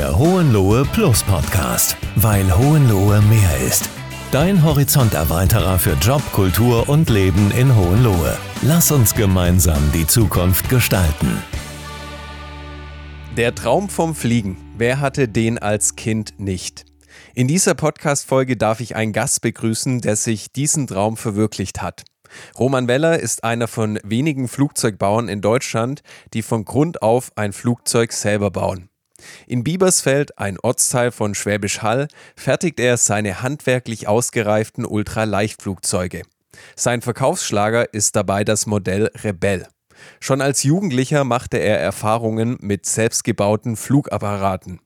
Der Hohenlohe Plus Podcast, weil Hohenlohe mehr ist. Dein Horizonterweiterer für Job, Kultur und Leben in Hohenlohe. Lass uns gemeinsam die Zukunft gestalten. Der Traum vom Fliegen. Wer hatte den als Kind nicht? In dieser Podcast-Folge darf ich einen Gast begrüßen, der sich diesen Traum verwirklicht hat. Roman Weller ist einer von wenigen Flugzeugbauern in Deutschland, die von Grund auf ein Flugzeug selber bauen. In Biebersfeld, ein Ortsteil von Schwäbisch Hall, fertigt er seine handwerklich ausgereiften Ultraleichtflugzeuge. Sein Verkaufsschlager ist dabei das Modell Rebell. Schon als Jugendlicher machte er Erfahrungen mit selbstgebauten Flugapparaten.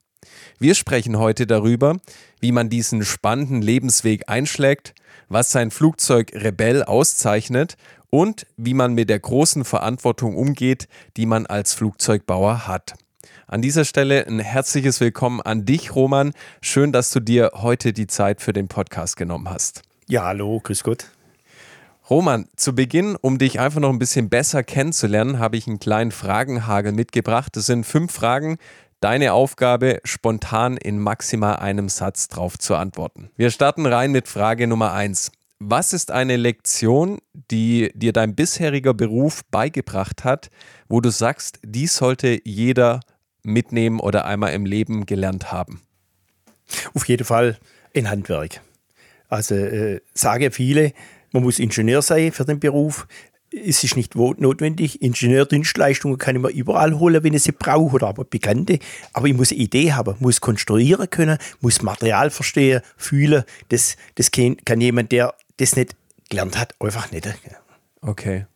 Wir sprechen heute darüber, wie man diesen spannenden Lebensweg einschlägt, was sein Flugzeug Rebell auszeichnet und wie man mit der großen Verantwortung umgeht, die man als Flugzeugbauer hat. An dieser Stelle ein herzliches Willkommen an dich, Roman. Schön, dass du dir heute die Zeit für den Podcast genommen hast. Ja, hallo, grüß Gott. Roman, zu Beginn, um dich einfach noch ein bisschen besser kennenzulernen, habe ich einen kleinen Fragenhagel mitgebracht. Das sind fünf Fragen. Deine Aufgabe, spontan in maximal einem Satz drauf zu antworten. Wir starten rein mit Frage Nummer eins. Was ist eine Lektion, die dir dein bisheriger Beruf beigebracht hat, wo du sagst, die sollte jeder mitnehmen oder einmal im Leben gelernt haben? Auf jeden Fall ein Handwerk. Also äh, sagen viele, man muss Ingenieur sein für den Beruf. Es ist nicht notwendig. Ingenieurdienstleistungen kann ich mir überall holen, wenn ich sie brauche oder aber bekannte. Aber ich muss eine Idee haben, muss konstruieren können, muss Material verstehen, fühlen. Das, das kann, kann jemand, der das nicht gelernt hat, einfach nicht. Okay.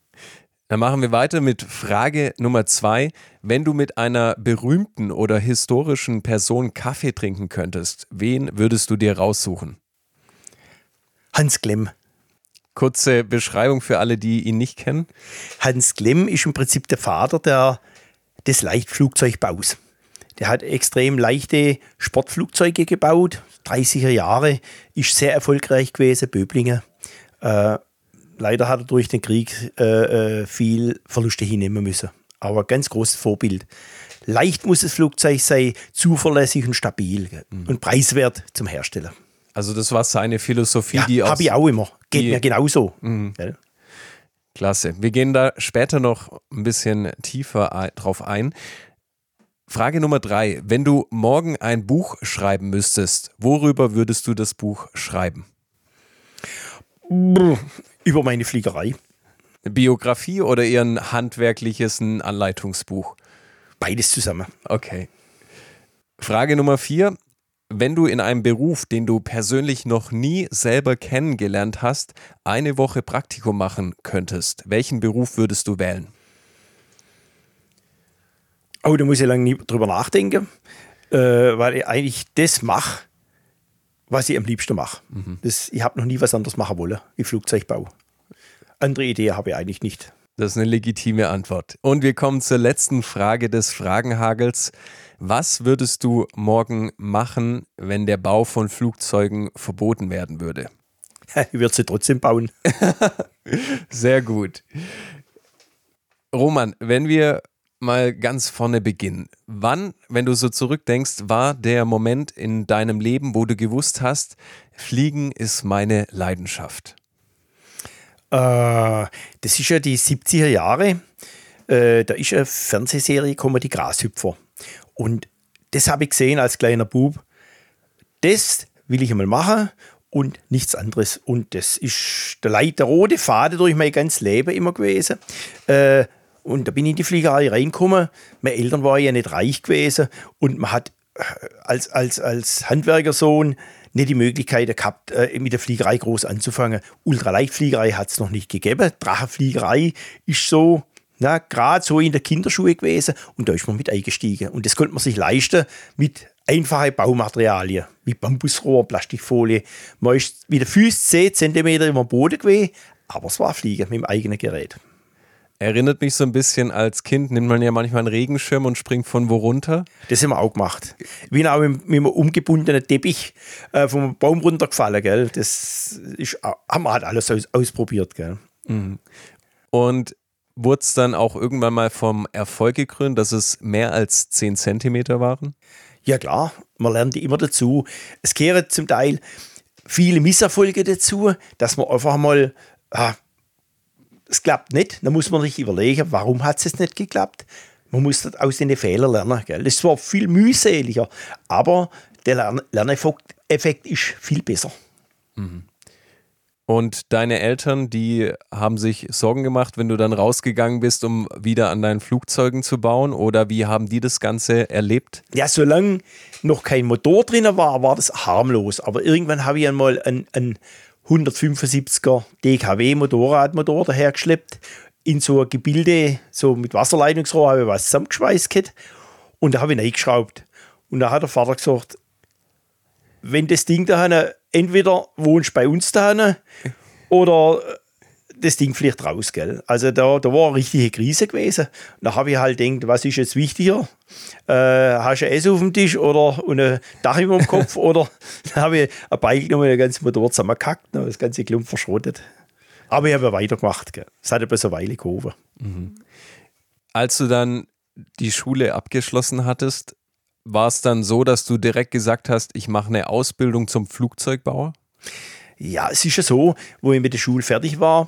Dann machen wir weiter mit Frage Nummer zwei. Wenn du mit einer berühmten oder historischen Person Kaffee trinken könntest, wen würdest du dir raussuchen? Hans Klemm. Kurze Beschreibung für alle, die ihn nicht kennen. Hans Klemm ist im Prinzip der Vater der, des Leichtflugzeugbaus. Der hat extrem leichte Sportflugzeuge gebaut, 30er Jahre, ist sehr erfolgreich gewesen, Böblingen. Äh, leider hat er durch den Krieg äh, äh, viel Verluste hinnehmen müssen. Aber ganz großes Vorbild. Leicht muss das Flugzeug sein, zuverlässig und stabil mhm. und preiswert zum Hersteller. Also das war seine Philosophie, ja, die habe ich auch immer. Geht mir genauso. Mhm. Ja. Klasse. Wir gehen da später noch ein bisschen tiefer drauf ein. Frage Nummer drei. Wenn du morgen ein Buch schreiben müsstest, worüber würdest du das Buch schreiben? Über meine Fliegerei. Biografie oder eher ein handwerkliches ein Anleitungsbuch? Beides zusammen. Okay. Frage Nummer vier. Wenn du in einem Beruf, den du persönlich noch nie selber kennengelernt hast, eine Woche Praktikum machen könntest, welchen Beruf würdest du wählen? Oh, da muss ich lange drüber nachdenken, äh, weil ich eigentlich das mache, was ich am liebsten mache. Mhm. ich habe noch nie was anderes machen wollen, wie Flugzeugbau. Andere Idee habe ich eigentlich nicht. Das ist eine legitime Antwort. Und wir kommen zur letzten Frage des Fragenhagels. Was würdest du morgen machen, wenn der Bau von Flugzeugen verboten werden würde? Ich würde sie trotzdem bauen. Sehr gut. Roman, wenn wir mal ganz vorne beginnen. Wann, wenn du so zurückdenkst, war der Moment in deinem Leben, wo du gewusst hast, Fliegen ist meine Leidenschaft? Äh, das ist ja die 70er Jahre. Äh, da ist eine Fernsehserie gekommen, die Grashüpfer. Und das habe ich gesehen als kleiner Bub. Das will ich einmal machen und nichts anderes. Und das ist der, Leid, der rote Faden durch mein ganzes Leben immer gewesen. Äh, und da bin ich in die Fliegerei reingekommen. Meine Eltern waren ja nicht reich gewesen und man hat als, als, als Handwerkersohn nicht die Möglichkeit gehabt, äh, mit der Fliegerei groß anzufangen. Ultraleichtfliegerei hat es noch nicht gegeben. Drachenfliegerei ist so, gerade so in der Kinderschuhe gewesen und da ist man mit eingestiegen. Und das konnte man sich leisten mit einfachen Baumaterialien, wie Bambusrohr, Plastikfolie. Man ist mit den Füßen 10 cm über dem Boden gewesen, aber es war Fliegen mit dem eigenen Gerät. Erinnert mich so ein bisschen, als Kind nimmt man ja manchmal einen Regenschirm und springt von wo runter. Das haben wir auch gemacht. Bin auch mit, mit einem umgebundenen Teppich äh, vom Baum runtergefallen. Gell? Das ist, haben wir halt alles aus, ausprobiert. Gell? Mhm. Und wurde es dann auch irgendwann mal vom Erfolg gekrönt, dass es mehr als 10 Zentimeter waren? Ja klar, man lernt immer dazu. Es kehren zum Teil viele Misserfolge dazu, dass man einfach mal, ah, es klappt nicht, dann muss man sich überlegen, warum hat es nicht geklappt. Man muss aus den Fehlern lernen. Gell? Das ist zwar viel mühseliger, aber der Lern Lerneffekt ist viel besser. Mhm. Und deine Eltern, die haben sich Sorgen gemacht, wenn du dann rausgegangen bist, um wieder an deinen Flugzeugen zu bauen? Oder wie haben die das Ganze erlebt? Ja, solange noch kein Motor drin war, war das harmlos. Aber irgendwann habe ich einmal einen, einen 175er DKW Motorradmotor dahergeschleppt in so ein Gebilde, so mit Wasserleitungsrohr habe ich was zusammengeschweißt und da habe ich reingeschraubt. Und da hat der Vater gesagt, wenn das Ding da entweder wohnst bei uns da oder das Ding fliegt raus, gell? Also da, da war eine richtige Krise gewesen. Da habe ich halt gedacht, was ist jetzt wichtiger? Äh, hast du ein Essen auf dem Tisch oder ein Dach über dem Kopf? oder dann habe ich ein Beil genommen, das ganze Motor zusammengekackt und das ganze Klump verschrotet. Aber ich habe ja weitergemacht. Gell? Es hat etwas eine Weile gehoben. Mhm. Als du dann die Schule abgeschlossen hattest, war es dann so, dass du direkt gesagt hast, ich mache eine Ausbildung zum Flugzeugbauer? Ja, es ist ja so, wo ich mit der Schule fertig war,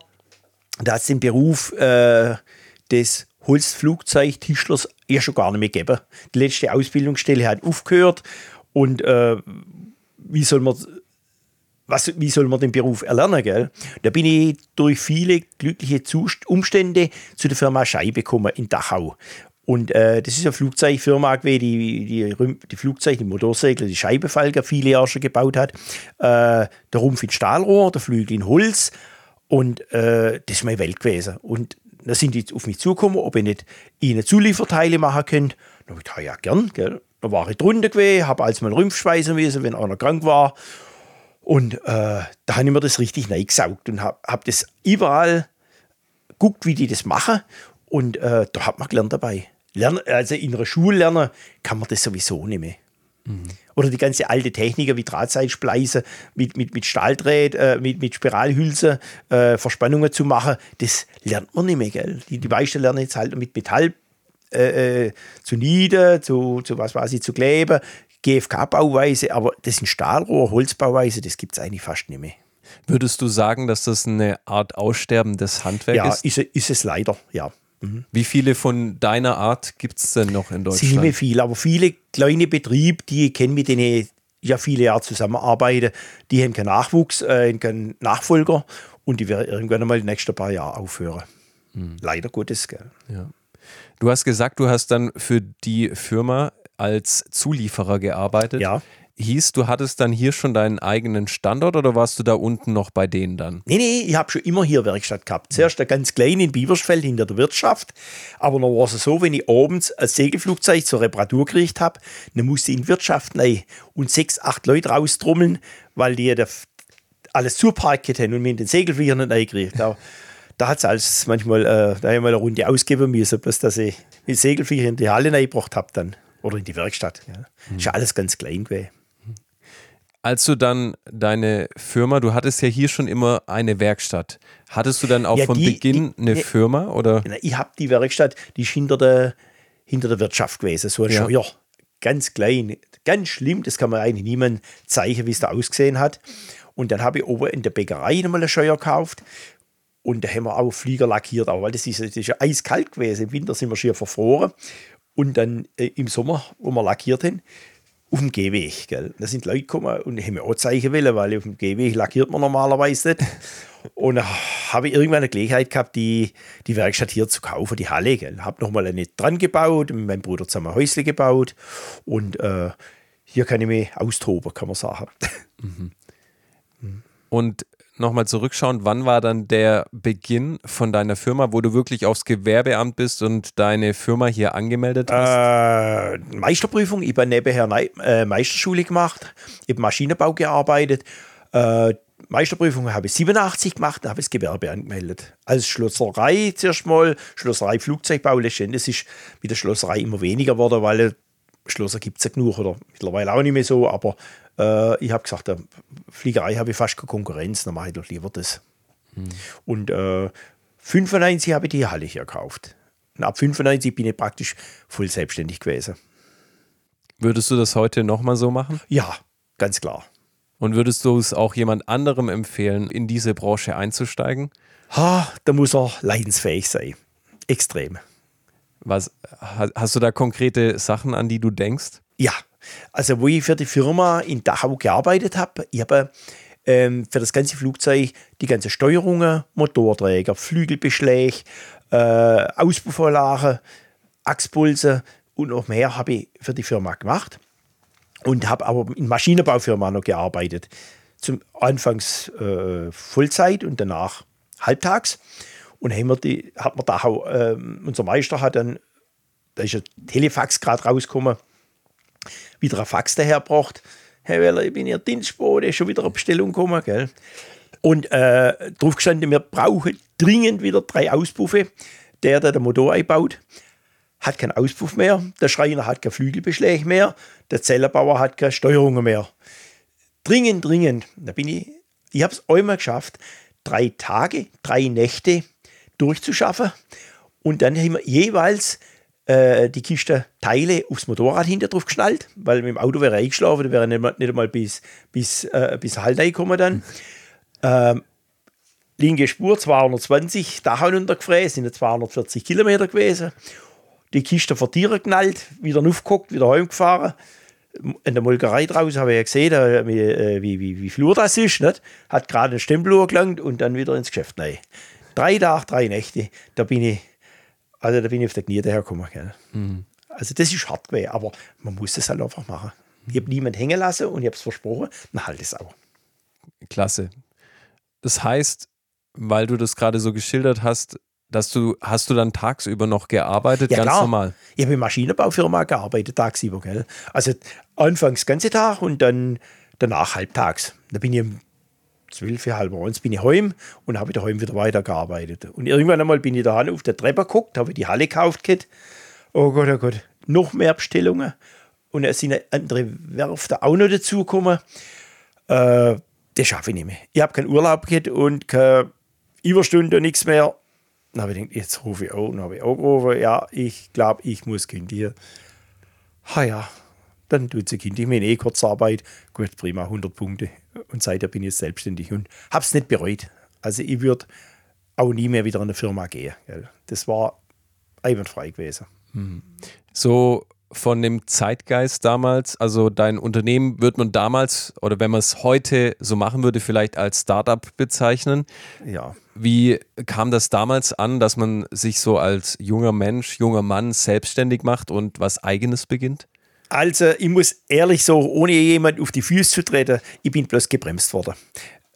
da hat es den Beruf äh, des Holzflugzeugtischlers ja schon gar nicht mehr gegeben. Die letzte Ausbildungsstelle hat aufgehört und äh, wie soll man was, wie soll man den Beruf erlernen, gell? Da bin ich durch viele glückliche Zust Umstände zu der Firma Scheibe gekommen in Dachau. Und äh, das ist eine Flugzeugfirma die die, die Flugzeuge, die Motorsegel, die Scheibefalger viele Jahre schon gebaut hat. Äh, der Rumpf in Stahlrohr, der Flügel in Holz. Und äh, das ist meine Welt gewesen. Und da sind die auf mich zugekommen, ob ich nicht ihnen Zulieferteile machen könnte. Da habe ich gesagt, ja, gern. Gell. Da war ich drunter gewesen, habe als mal Rumpf schweißen müssen, wenn einer krank war. Und äh, da habe ich mir das richtig gesaugt und habe hab das überall geguckt, wie die das machen. Und äh, da hat man gelernt dabei. Lernen, also in einer Schule lernen kann man das sowieso nicht mehr. Mhm. Oder die ganze alte Techniker wie Drahtseilspleise mit, mit, mit Stahldrät, äh, mit, mit Spiralhülse äh, Verspannungen zu machen, das lernt man nicht mehr. Gell? Die, die meisten lernen jetzt halt mit Metall äh, äh zu nieden, zu, zu was weiß ich, zu kleben, GFK-Bauweise, aber das sind Stahlrohr, Holzbauweise, das gibt es eigentlich fast nicht mehr. Würdest du sagen, dass das eine Art aussterbendes Handwerk ja, ist? Ja, ist, ist es leider, ja. Mhm. Wie viele von deiner Art gibt es denn noch in Deutschland? Ziemlich viele, aber viele kleine Betriebe, die ich kenne, mit denen ich ja viele Jahre zusammenarbeite, die haben keinen Nachwuchs, äh, keinen Nachfolger und die werden irgendwann einmal die nächsten paar Jahre aufhören. Mhm. Leider Gottes, gell. Ja. Du hast gesagt, du hast dann für die Firma als Zulieferer gearbeitet. Ja hieß, du hattest dann hier schon deinen eigenen Standort oder warst du da unten noch bei denen dann? Nee, nee, ich habe schon immer hier Werkstatt gehabt. Zuerst ein ganz klein in Biebersfeld hinter der Wirtschaft. Aber dann war es so, wenn ich abends ein Segelflugzeug zur Reparatur gekriegt habe, dann musste ich in die Wirtschaft rein und sechs, acht Leute raustrommeln, weil die ja alles zuparkt haben und mir den Segelflieger nicht reingekriegt Da, da hat es alles manchmal, äh, da mal eine Runde ausgeben müssen, bis dass ich den Segelflieger in die Halle reingebracht habe dann. Oder in die Werkstatt. Ja. Mhm. Ist ja alles ganz klein gewesen. Als du dann deine Firma, du hattest ja hier schon immer eine Werkstatt. Hattest du dann auch ja, von die, Beginn die, eine ne, Firma? Oder? Ich habe die Werkstatt, die ist hinter der, hinter der Wirtschaft gewesen. So ein ja. Scheuer. Ganz klein, ganz schlimm. Das kann man eigentlich niemand zeigen, wie es da ausgesehen hat. Und dann habe ich oben in der Bäckerei nochmal eine Scheuer gekauft. Und da haben wir auch Flieger lackiert, auch, weil das ist, das ist ja eiskalt gewesen. Im Winter sind wir schier verfroren. Und dann äh, im Sommer, wo wir lackiert haben, auf dem Gehweg. Gell. Da sind Leute gekommen und haben mir auch zeigen wollen, weil auf dem Gehweg lackiert man normalerweise nicht. Und da habe ich irgendwann eine Gelegenheit gehabt, die, die Werkstatt hier zu kaufen, die Halle. Gell. Habe nochmal eine dran gebaut, mit meinem Bruder zusammen ein Häusle gebaut. Und äh, hier kann ich mich austoben, kann man sagen. Mhm. Und nochmal zurückschauen, wann war dann der Beginn von deiner Firma, wo du wirklich aufs Gewerbeamt bist und deine Firma hier angemeldet hast? Äh, Meisterprüfung, ich habe nebenher äh, Meisterschule gemacht, ich habe Maschinenbau gearbeitet. Äh, Meisterprüfung habe ich 87 gemacht, habe ich das Gewerbe angemeldet. Als Schlosserei zuerst mal, Schlosserei Flugzeugbau, letztendlich ist mit der Schlosserei immer weniger geworden, weil Schlosser gibt es ja genug oder mittlerweile auch nicht mehr so, aber äh, ich habe gesagt, äh, Fliegerei habe ich fast keine Konkurrenz, dann mache ich doch lieber das. Hm. Und äh, 95 habe ich die Halle hier gekauft. Und ab 95 bin ich praktisch voll selbstständig gewesen. Würdest du das heute nochmal so machen? Ja, ganz klar. Und würdest du es auch jemand anderem empfehlen, in diese Branche einzusteigen? Ha, da muss er leidensfähig sein. Extrem. Was, hast du da konkrete Sachen, an die du denkst? Ja, also wo ich für die Firma in Dachau gearbeitet habe, ich habe ähm, für das ganze Flugzeug die ganze Steuerungen, Motorträger, Flügelbeschläge, äh, Auspuffanlage, Achspulse und noch mehr habe ich für die Firma gemacht und habe aber in Maschinenbaufirma noch gearbeitet. Zum Anfangs äh, Vollzeit und danach halbtags. Und haben wir die, hat man da äh, unser Meister hat dann, da ist ein Telefax gerade rausgekommen, wieder ein Fax dahergebracht. Herr Weller, ich bin Ihr Dienstbote, schon wieder eine Bestellung gekommen. Gell? Und äh, drauf gestanden, wir brauchen dringend wieder drei Auspuffe. Der, der den Motor einbaut, hat keinen Auspuff mehr. Der Schreiner hat keinen Flügelbeschläge mehr. Der Zellenbauer hat keine Steuerungen mehr. Dringend, dringend. Da bin ich, ich habe es einmal geschafft, drei Tage, drei Nächte durchzuschaffen. Und dann haben wir jeweils äh, die Kiste Teile aufs Motorrad hinter drauf geschnallt, weil mit dem Auto wäre eingeschlafen, da wäre nicht, nicht einmal bis, bis, äh, bis Halt gekommen dann. Ähm, linke Spur 220, Dach runtergefräst, sind 240 Kilometer gewesen. Die Kiste vor Tiere knallt, wieder aufgeguckt, wieder heimgefahren in der Molkerei draußen habe ich ja gesehen, wie, wie, wie, wie flur das ist. Nicht? Hat gerade einen Stempel gelangt und dann wieder ins Geschäft rein. Drei Tage, drei Nächte, da bin ich, also da bin ich auf der Knie dahergekommen. Mhm. Also das ist hart gewesen, aber man muss das halt einfach machen. Ich habe niemanden hängen lassen und ich habe es versprochen, dann halt es auch. Klasse. Das heißt, weil du das gerade so geschildert hast, dass du, hast du dann tagsüber noch gearbeitet, ja, ganz klar. normal? Ich habe in Maschinenbaufirma gearbeitet, tagsüber, gell? Also anfangs ganze Tag und dann danach halbtags. Da bin ich um zwölf, halb eins bin ich heim und habe daheim wieder weitergearbeitet. Und irgendwann einmal bin ich da auf der Treppe geguckt, habe die Halle gekauft. Gehabt. Oh Gott, oh Gott, noch mehr Bestellungen. Und es sind andere Werfte auch noch dazugekommen. Äh, das schaffe ich nicht mehr. Ich habe keinen Urlaub gehabt und keine Überstunde, nichts mehr. Dann habe ich gedacht, jetzt rufe ich auch. Dann habe ich auch gerufen, ja, ich glaube, ich muss kündigen. Ha ja, dann tut sie Kind. Ich meine eh Kurzarbeit. Gut, prima, 100 Punkte. Und seitdem bin ich selbstständig und habe es nicht bereut. Also ich würde auch nie mehr wieder in eine Firma gehen. Gell. Das war einwandfrei gewesen. Mhm. So von dem Zeitgeist damals, also dein Unternehmen wird man damals oder wenn man es heute so machen würde, vielleicht als Startup bezeichnen. Ja. Wie kam das damals an, dass man sich so als junger Mensch, junger Mann selbstständig macht und was eigenes beginnt? Also, ich muss ehrlich sagen, ohne jemand auf die Füße zu treten, ich bin bloß gebremst worden.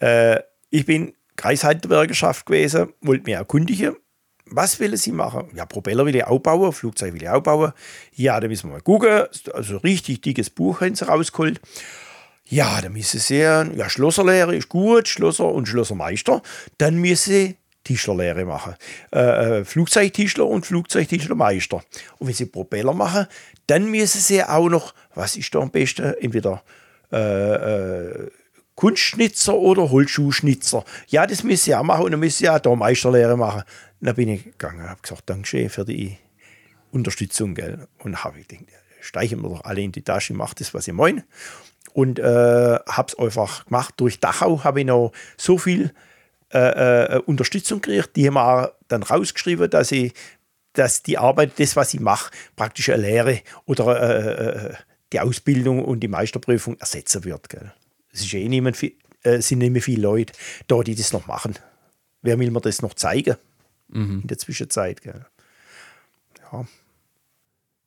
Äh, ich bin Kreishalterbürgerschaft gewesen, wollte mich erkundigen. Was will Sie machen? Ja, Propeller will ich auch bauen, Flugzeug will ich auch bauen. Ja, da müssen wir mal gucken. Also richtig dickes Buch haben sie rausgeholt. Ja, da müssen Sie sehen, ja, Schlosserlehre ist gut, Schlosser und Schlossermeister. Dann müssen Sie Tischlerlehre machen. Äh, äh, Flugzeugtischler und Flugzeugtischlermeister. Und wenn Sie Propeller machen, dann müssen Sie auch noch, was ist da am besten, entweder äh, äh, Kunstschnitzer oder Holzschuhschnitzer. Ja, das müssen Sie auch machen und dann müssen Sie auch da Meisterlehre machen. dann bin ich gegangen und habe gesagt, danke für die Unterstützung. Gell? Und habe ich gedacht, steichen wir doch alle in die Tasche, macht das, was ich meine und äh, habe es einfach gemacht. Durch Dachau habe ich noch so viel äh, äh, Unterstützung gekriegt. Die haben auch dann rausgeschrieben, dass ich dass die Arbeit, das, was ich mache, praktisch eine Lehre oder äh, äh, die Ausbildung und die Meisterprüfung ersetzen wird. Gell. Es ist eh niemand, äh, sind nicht mehr viele Leute da, die das noch machen. Wer will mir das noch zeigen mhm. in der Zwischenzeit? Gell. Ja.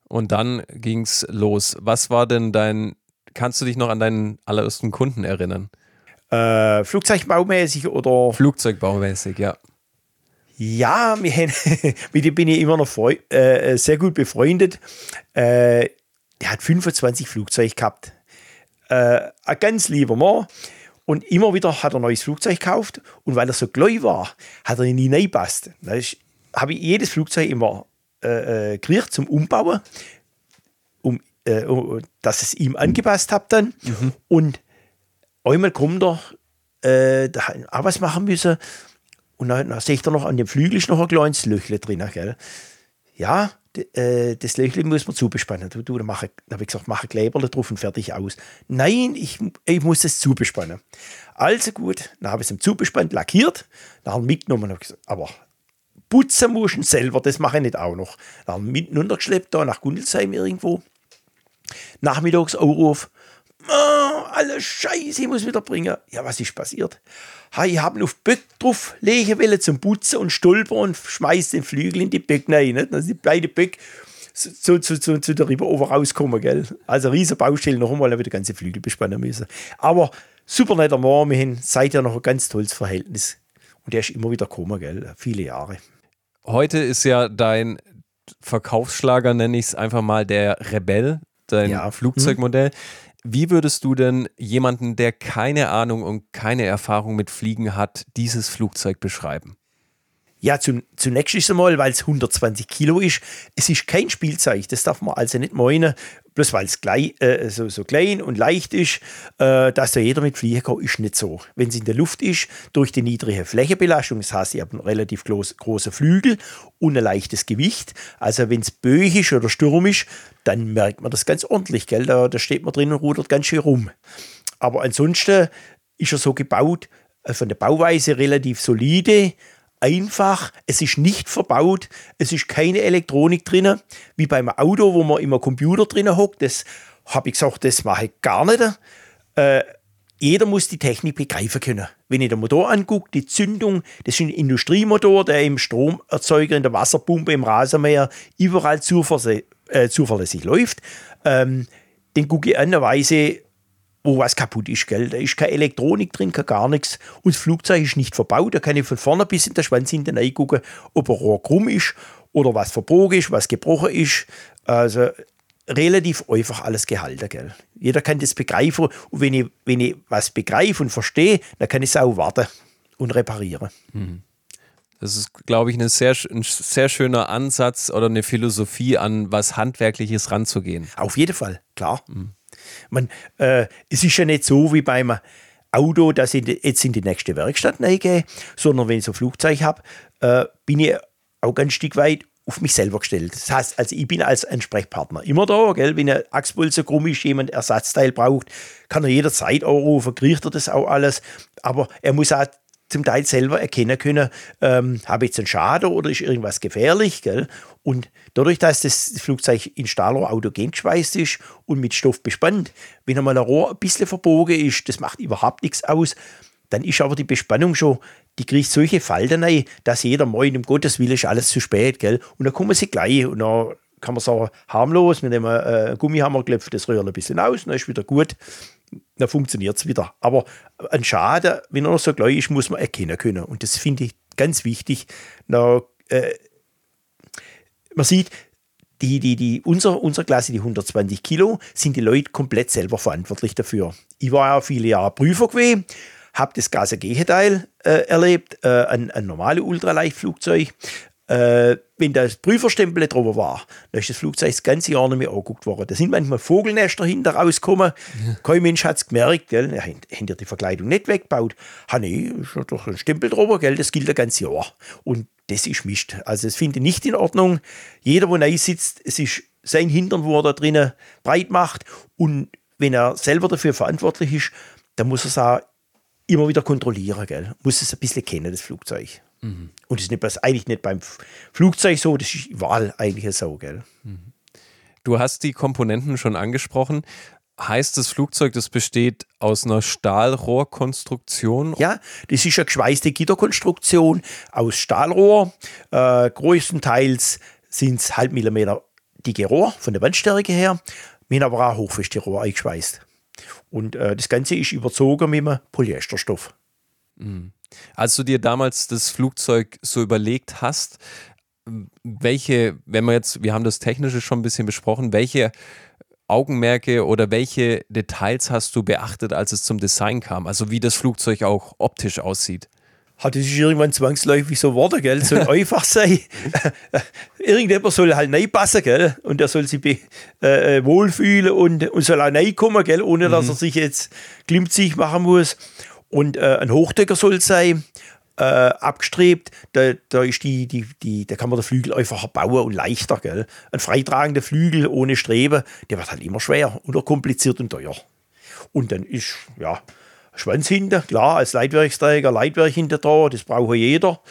Und dann ging es los. Was war denn dein kannst du dich noch an deinen allerersten Kunden erinnern? Äh, Flugzeugbaumäßig oder? Flugzeugbaumäßig, ja. Ja, mit dem bin ich immer noch äh, sehr gut befreundet. Äh, der hat 25 Flugzeuge gehabt. Äh, ein ganz lieber Mann. Und immer wieder hat er ein neues Flugzeug gekauft. Und weil er so gläubig war, hat er ihn nie reingepasst. Da habe ich jedes Flugzeug immer äh, äh, gekriegt zum Umbauen äh, oh, dass es ihm angepasst habe dann. Mhm. Und einmal kommt er, äh, da auch was machen müssen. Und dann, dann sehe ich da noch an dem Flügel noch ein kleines Löchle drin. Gell? Ja, äh, das Löchlein muss man zubespannen. Du, du, dann, habe ich gesagt, mache Kleberle drauf und fertig aus. Nein, ich, ich muss es zubespannen. Also gut, dann habe ich es im zubespannt, lackiert, dann mitgenommen und gesagt, aber putzen muss ich selber, das mache ich nicht auch noch. Dann mitten untergeschleppt, da nach Gundelsheim irgendwo. Nachmittags Aufruf, oh, alles Scheiße, ich muss wieder bringen. Ja, was ist passiert? Ha, ich habe auf Böck drauf legen wollen zum Putzen und stolper und schmeiß den Flügel in die Böck rein. Nicht? Dann sind beide Böck zu, zu, zu, zu der Rieberover rauskommen. Gell? Also riesen Baustelle, noch einmal wieder ganze Flügel bespannen müssen. Aber super netter Mann, wir haben seither noch ein ganz tolles Verhältnis. Und der ist immer wieder gekommen, gell? viele Jahre. Heute ist ja dein Verkaufsschlager, nenne ich es einfach mal, der Rebell, dein ja. Flugzeugmodell. Mhm. Wie würdest du denn jemanden, der keine Ahnung und keine Erfahrung mit Fliegen hat, dieses Flugzeug beschreiben? Ja, zum, zunächst einmal, weil es 120 Kilo ist. Es ist kein Spielzeug, das darf man also nicht meinen. Bloß weil es äh, so, so, klein und leicht ist, äh, dass da jeder mit fliegen kann, ist nicht so. Wenn es in der Luft ist, durch die niedrige Flächenbelastung, das heißt, ich habe einen relativ groß, großen Flügel und ein leichtes Gewicht. Also wenn es böig ist oder stürmisch, dann merkt man das ganz ordentlich. Gell? Da, da steht man drin und rudert ganz schön rum. Aber ansonsten ist er so gebaut, äh, von der Bauweise relativ solide, einfach, es ist nicht verbaut, es ist keine Elektronik drin, wie beim Auto, wo man immer Computer drin hockt. Das habe ich gesagt, das mache ich gar nicht. Äh, jeder muss die Technik begreifen können. Wenn ich den Motor angucke, die Zündung, das ist ein Industriemotor, der im Stromerzeuger, in der Wasserpumpe, im Rasenmäher überall äh, zuverlässig läuft. Ähm, den gucke ich an, weise, wo was kaputt ist. Gell? Da ist keine Elektronik drin, kein gar nichts. Und das Flugzeug ist nicht verbaut. Da kann ich von vorne bis in den Schwanz hinten reingucken, ob ein Rohr krumm ist oder was verbogen ist, was gebrochen ist. Also relativ einfach alles gehalten. Gell? Jeder kann das begreifen. Und wenn ich, wenn ich was begreife und verstehe, dann kann ich es auch warten und reparieren. Mhm. Das ist, glaube ich, eine sehr, ein sehr schöner Ansatz oder eine Philosophie, an was Handwerkliches ranzugehen. Auf jeden Fall, klar. Mhm. Man, äh, es ist ja nicht so wie beim Auto, dass ich jetzt in die nächste Werkstatt gehe, sondern wenn ich so ein Flugzeug habe, äh, bin ich auch ein Stück weit auf mich selber gestellt. Das heißt, also ich bin als Ansprechpartner immer da, gell? wenn ein Achspulse krumm ist, jemand Ersatzteil braucht, kann er jederzeit anrufen, kriegt er das auch alles, aber er muss auch zum Teil selber erkennen können, ähm, habe ich jetzt einen Schaden oder ist irgendwas gefährlich. Gell? Und dadurch, dass das Flugzeug in Stahlrohr autogen geschweißt ist und mit Stoff bespannt, wenn einmal ein Rohr ein bisschen verbogen ist, das macht überhaupt nichts aus, dann ist aber die Bespannung schon, die kriegt solche Falten rein, dass jeder meint, um Gottes Willen ist alles zu spät. Gell? Und dann kommen sie gleich und dann kann man sagen, harmlos, mit dem äh, Gummihammer klopft das Röhrchen ein bisschen aus, dann ist wieder gut dann funktioniert es wieder. Aber ein Schaden, wenn er noch so gleich ist, muss man erkennen können. Und das finde ich ganz wichtig. Na, äh, man sieht, die, die, die, unser, unsere Klasse, die 120 Kilo, sind die Leute komplett selber verantwortlich dafür. Ich war ja viele Jahre Prüfer gewesen, habe das Gase-Gegenteil äh, erlebt, äh, ein, ein normales Ultraleichtflugzeug, äh, wenn das Prüferstempel drüber war, dann ist das Flugzeug das ganze Jahr nicht mehr angeguckt worden. Da sind manchmal Vogelnester hinter rausgekommen. Ja. Kein Mensch hat es gemerkt. Gell? Ja, haben die die Verkleidung nicht weggebaut? Ha, nee, ist doch ein Stempel drüber, gell? das gilt das ganze Jahr. Und das ist Mist. Also, das finde ich nicht in Ordnung. Jeder, der neu sitzt, es ist sein Hintern, wo er da drinnen breit macht. Und wenn er selber dafür verantwortlich ist, dann muss er es auch immer wieder kontrollieren. Gell? Muss es ein bisschen kennen, das Flugzeug. Mhm. Und das ist nicht, eigentlich nicht beim Flugzeug so, das ist überall eigentlich so, gell? Du hast die Komponenten schon angesprochen. Heißt das Flugzeug, das besteht aus einer Stahlrohrkonstruktion? Ja, das ist eine geschweißte Gitterkonstruktion aus Stahlrohr. Äh, größtenteils sind es halb Millimeter dicke Rohr von der Wandstärke her. Wir haben aber auch hochfeste Rohr eingeschweißt. Und äh, das Ganze ist überzogen mit einem Polyesterstoff. Mhm. Als du dir damals das Flugzeug so überlegt hast, welche, wenn wir jetzt, wir haben das Technische schon ein bisschen besprochen, welche Augenmerke oder welche Details hast du beachtet, als es zum Design kam? Also wie das Flugzeug auch optisch aussieht? Hat es irgendwann zwangsläufig so geworden, gell? Soll einfach sein. Irgendjemand soll halt reinpassen, gell? Und er soll sich äh, äh, wohlfühlen und, und soll auch reinkommen, gell? Ohne dass mhm. er sich jetzt glimpzig machen muss. Und äh, ein Hochdecker soll sein. äh, abgestrebt. Da, da, ist die, die, die, da kann man den Flügel einfacher bauen und leichter. Gell? Ein freitragender Flügel ohne Streben, der wird halt immer schwer und kompliziert und teuer. Und dann ist, ja, Schwanz hinten, klar, als Leitwerksträger, Leitwerk hinter da, das braucht jeder.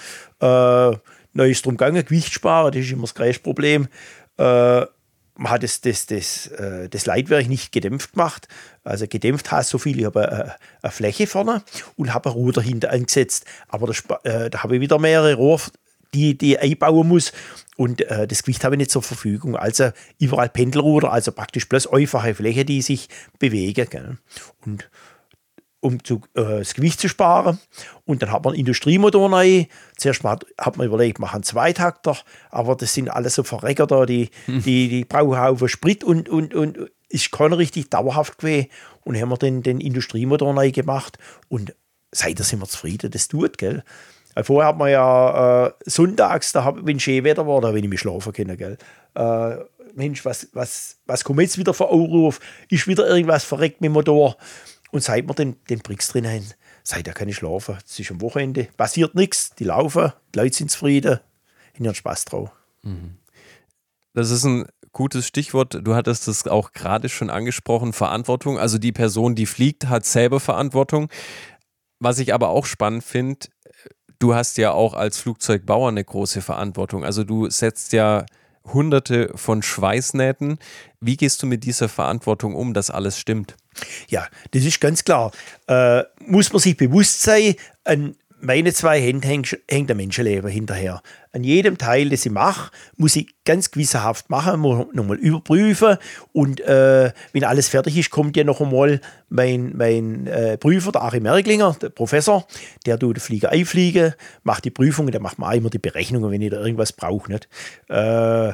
Äh, neu ist drum gegangen, Gewicht sparen, das ist immer das größte Problem. Äh, man hat das, das, das, äh, das Leitwerk nicht gedämpft gemacht. Also gedämpft heißt so viel, ich habe eine, eine Fläche vorne und habe ein Ruder hinter angesetzt. Aber das, äh, da habe ich wieder mehrere Rohr, die, die ich einbauen muss. Und äh, das Gewicht habe ich nicht zur Verfügung. Also überall Pendelruder, also praktisch bloß einfache Fläche, die sich bewegen. Und um zu, äh, das Gewicht zu sparen. Und dann hat man einen Industriemotor rein. Zuerst mal hat man überlegt, machen Zweitakter, aber das sind alles so Verrecker da, die, hm. die, die brauchen Haufen Sprit und, und, und ist keiner richtig dauerhaft gewesen. Und haben wir den, den Industriemotor neu gemacht und seitdem sind wir zufrieden, das tut, gell. Vorher hat man ja äh, sonntags, da hab, wenn schön Wetter war, da habe ich mich schlafen können, gell. Äh, Mensch, was, was, was kommt jetzt wieder für Aufruf? Ist wieder irgendwas verreckt mit dem Motor? Und seit wir den, den Brix drin haben, seit er kann ich schlafen. Es ist am Wochenende, passiert nichts, die laufen, die Leute sind zufrieden, haben Spaß drauf. Mhm. Das ist ein gutes Stichwort. Du hattest das auch gerade schon angesprochen, Verantwortung. Also die Person, die fliegt, hat selber Verantwortung. Was ich aber auch spannend finde, du hast ja auch als Flugzeugbauer eine große Verantwortung. Also du setzt ja hunderte von Schweißnähten. Wie gehst du mit dieser Verantwortung um, dass alles stimmt? Ja, das ist ganz klar. Äh, muss man sich bewusst sein, an meine zwei Hände hängt, ein Menschenleben hinterher. An jedem Teil, das ich mache, muss ich ganz gewissenhaft machen, muss nochmal überprüfen. Und äh, wenn alles fertig ist, kommt ja noch einmal mein, mein äh, Prüfer, der Achim Merglinger, der Professor, der tut den Flieger einfliegen, macht die Prüfungen, der macht mir immer die Berechnungen, wenn ich da irgendwas brauche. Äh,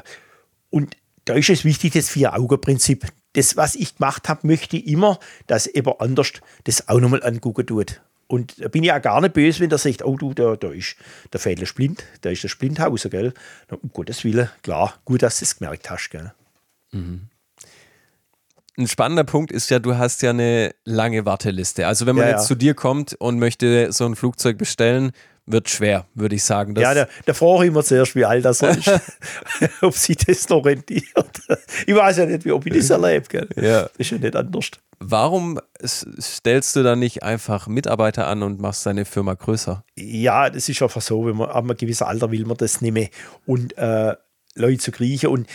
und da ist es wichtig, das Vier-Augen-Prinzip. Das, was ich gemacht habe, möchte ich immer, dass jemand anders das auch nochmal angucken tut. Und da bin ich auch gar nicht böse, wenn der sagt, oh du, da, da ist der Fädler Splint, da ist der Splinthauser, gell. um Gottes Willen, klar, gut, dass du es gemerkt hast, gell. Mhm. Ein spannender Punkt ist ja, du hast ja eine lange Warteliste. Also wenn man ja, jetzt ja. zu dir kommt und möchte so ein Flugzeug bestellen, wird schwer, würde ich sagen. ja, da, da frage ich immer zuerst, wie alt das ist, ob sich das noch rentiert. Ich weiß ja nicht, wie, ob ich das erlebe. Gell? Ja. Das ist ja nicht anders. Warum stellst du dann nicht einfach Mitarbeiter an und machst deine Firma größer? Ja, das ist einfach so, wenn man ab einem gewissen Alter will man das nicht mehr. Und äh, Leute zu kriechen und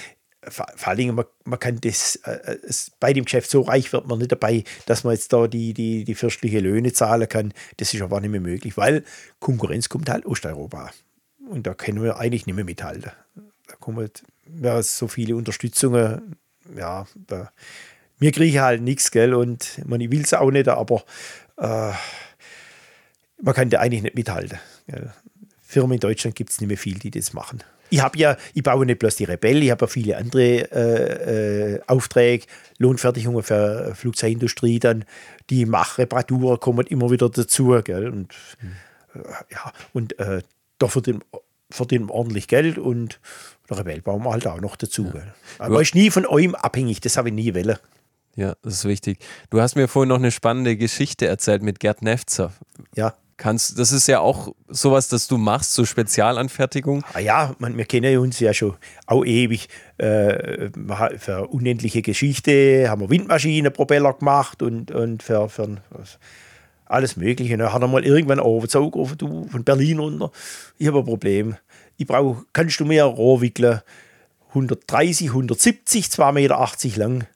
vor allen Dingen, man, man kann das, äh, es, bei dem Geschäft so reich wird man nicht dabei, dass man jetzt da die, die, die fürstliche Löhne zahlen kann. Das ist aber nicht mehr möglich, weil Konkurrenz kommt halt Osteuropa. Und da können wir eigentlich nicht mehr mithalten. Da kommen ja, so viele Unterstützungen, ja, da, wir kriegen halt nichts, gell, und man, will es auch nicht, aber äh, man kann da eigentlich nicht mithalten. Gell. Firmen in Deutschland gibt es nicht mehr viel, die das machen. Ich habe ja, ich baue nicht bloß die Rebell, ich habe ja viele andere äh, äh, Aufträge, Lohnfertigungen für Flugzeugindustrie, dann die Machreparaturen kommen immer wieder dazu, gell? Und mhm. äh, ja, und äh, da verdienen, verdienen ordentlich Geld und der Rebell bauen wir halt auch noch dazu. Ja. Gell? Aber ich nie von eurem abhängig, das habe ich nie wollen. Ja, das ist wichtig. Du hast mir vorhin noch eine spannende Geschichte erzählt mit Gerd Nefzer. Ja. Kannst, das ist ja auch sowas, das du machst, so Spezialanfertigung. Ah ja, man, wir kennen uns ja schon auch ewig. Äh, für unendliche Geschichte haben wir Windmaschinen, Propeller gemacht und, und für, für alles Mögliche. Und dann hat er mal irgendwann angerufen, du von Berlin runter. Ich habe ein Problem. Ich brauche, kannst du mir ein Rohr wickeln? 130, 170, 2,80 Meter lang.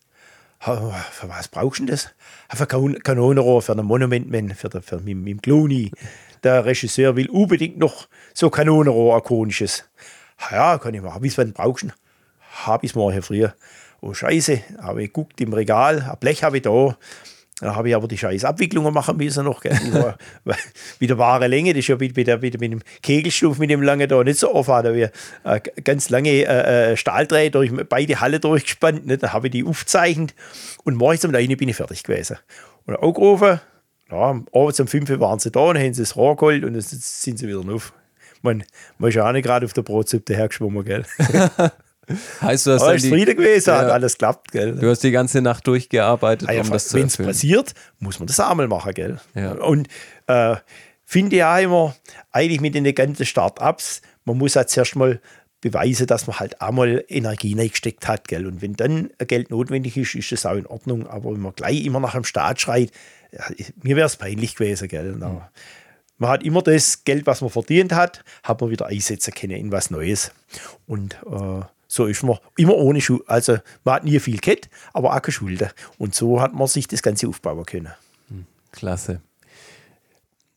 Für was brauchst du denn das? Für Kanonenrohr, für ein Monumentman, für, den, für mit, mit Clooney. Der Regisseur will unbedingt noch so Kanonenrohr, ikonisches. Ja, kann ich machen. Bis wann brauchst du? Habe ich es morgen früher. Oh, Scheiße, habe ich geguckt im Regal, ein Blech habe ich da. Da habe ich aber die scheiß Abwicklungen machen müssen noch. Gell. Mit der wahre Länge, das ist ja mit, mit, mit, mit dem Kegelstumpf, mit dem lange da nicht so offen. Da wir äh, ganz lange äh, äh Stahldreher durch beide Halle durchgespannt. Ne? Da habe ich die aufgezeichnet und morgens um 9 bin ich fertig gewesen. Und angerufen, ja, abends um 5 waren sie da und haben sie das Rohr geholt und dann sind sie wieder auf. Man, man ist ja auch nicht gerade auf der Brotsuppe hergeschwommen, gell? Heißt, du hast Aber ist Friede gewesen, ja. hat alles klappt, gell? Du hast die ganze Nacht durchgearbeitet, ah, ja, um das zu Wenn es passiert, muss man das einmal machen, gell? Ja. Und äh, finde ich auch immer, eigentlich mit den ganzen Start-ups, man muss halt zuerst mal beweisen, dass man halt einmal Energie reingesteckt hat. Gell? Und wenn dann Geld notwendig ist, ist das auch in Ordnung. Aber wenn man gleich immer nach dem Staat schreit, ja, mir wäre es peinlich gewesen. Gell? Mhm. Man hat immer das Geld, was man verdient hat, hat man wieder einsetzen können in was Neues. Und äh, so ist man immer ohne Schuld. Also man hat nie viel Geld, aber auch keine Schulden. Und so hat man sich das Ganze aufbauen können. Hm, klasse.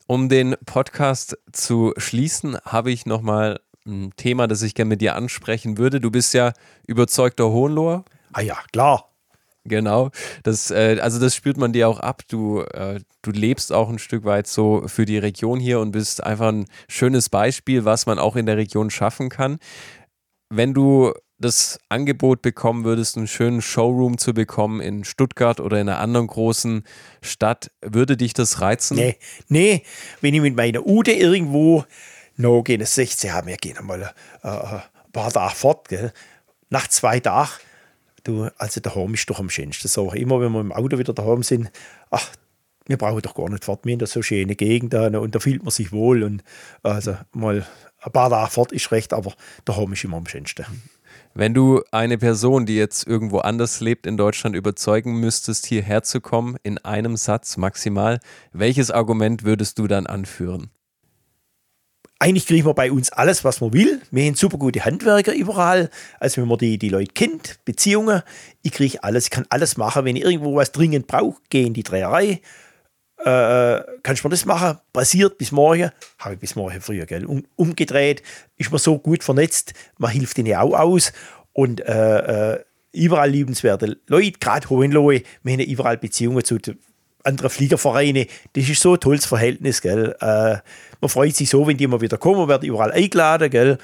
Um den Podcast zu schließen, habe ich nochmal ein Thema, das ich gerne mit dir ansprechen würde. Du bist ja überzeugter Hohenloher. Ah ja, klar. Genau. Das, äh, also das spürt man dir auch ab. Du, äh, du lebst auch ein Stück weit so für die Region hier und bist einfach ein schönes Beispiel, was man auch in der Region schaffen kann. Wenn du das Angebot bekommen würdest, einen schönen Showroom zu bekommen in Stuttgart oder in einer anderen großen Stadt, würde dich das reizen? Nee, nee. Wenn ich mit meiner Ute irgendwo noch gehen, das 16 haben, wir gehen einmal äh, ein paar Tage fort, gell? Nach zwei Tagen, du, also daheim ist doch am schönsten. So, immer wenn wir im Auto wieder daheim sind, ach, wir brauchen doch gar nicht fort. Wir da so schöne Gegend und da fühlt man sich wohl. Und also mal ein paar Tage fort ist recht, aber daheim ist immer am schönsten. Wenn du eine Person, die jetzt irgendwo anders lebt in Deutschland, überzeugen müsstest, hierher zu kommen, in einem Satz maximal, welches Argument würdest du dann anführen? eigentlich kriegen wir bei uns alles, was man will. Wir haben super gute Handwerker überall. Also wenn man die, die Leute kennt, Beziehungen, ich kriege alles, ich kann alles machen. Wenn ich irgendwo was dringend brauche, gehe in die Dreherei. Äh, kannst du mir das machen? Passiert bis morgen? Habe ich bis morgen früher, gell? Um, umgedreht ist man so gut vernetzt, man hilft ihnen auch aus. Und äh, äh, überall liebenswerte Leute, gerade Hohenlohe, wir haben überall Beziehungen zu anderen Fliegervereine. Das ist so ein tolles Verhältnis, gell? Äh, man freut sich so, wenn die immer wieder kommen, werden überall eingeladen, gell?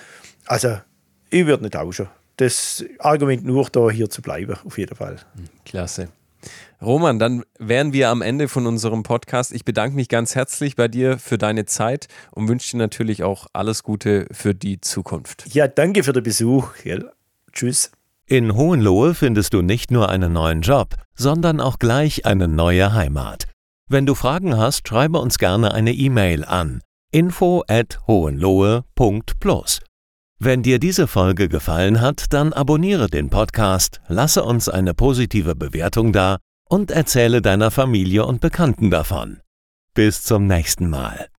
Also, ich würde nicht tauschen. Das Argument nur, da hier zu bleiben, auf jeden Fall. Klasse. Roman, dann wären wir am Ende von unserem Podcast. Ich bedanke mich ganz herzlich bei dir für deine Zeit und wünsche dir natürlich auch alles Gute für die Zukunft. Ja, danke für den Besuch. Gell? Tschüss. In Hohenlohe findest du nicht nur einen neuen Job, sondern auch gleich eine neue Heimat. Wenn du Fragen hast, schreibe uns gerne eine E-Mail an info at hohenlohe.plus. Wenn dir diese Folge gefallen hat, dann abonniere den Podcast, lasse uns eine positive Bewertung da und erzähle deiner Familie und Bekannten davon. Bis zum nächsten Mal.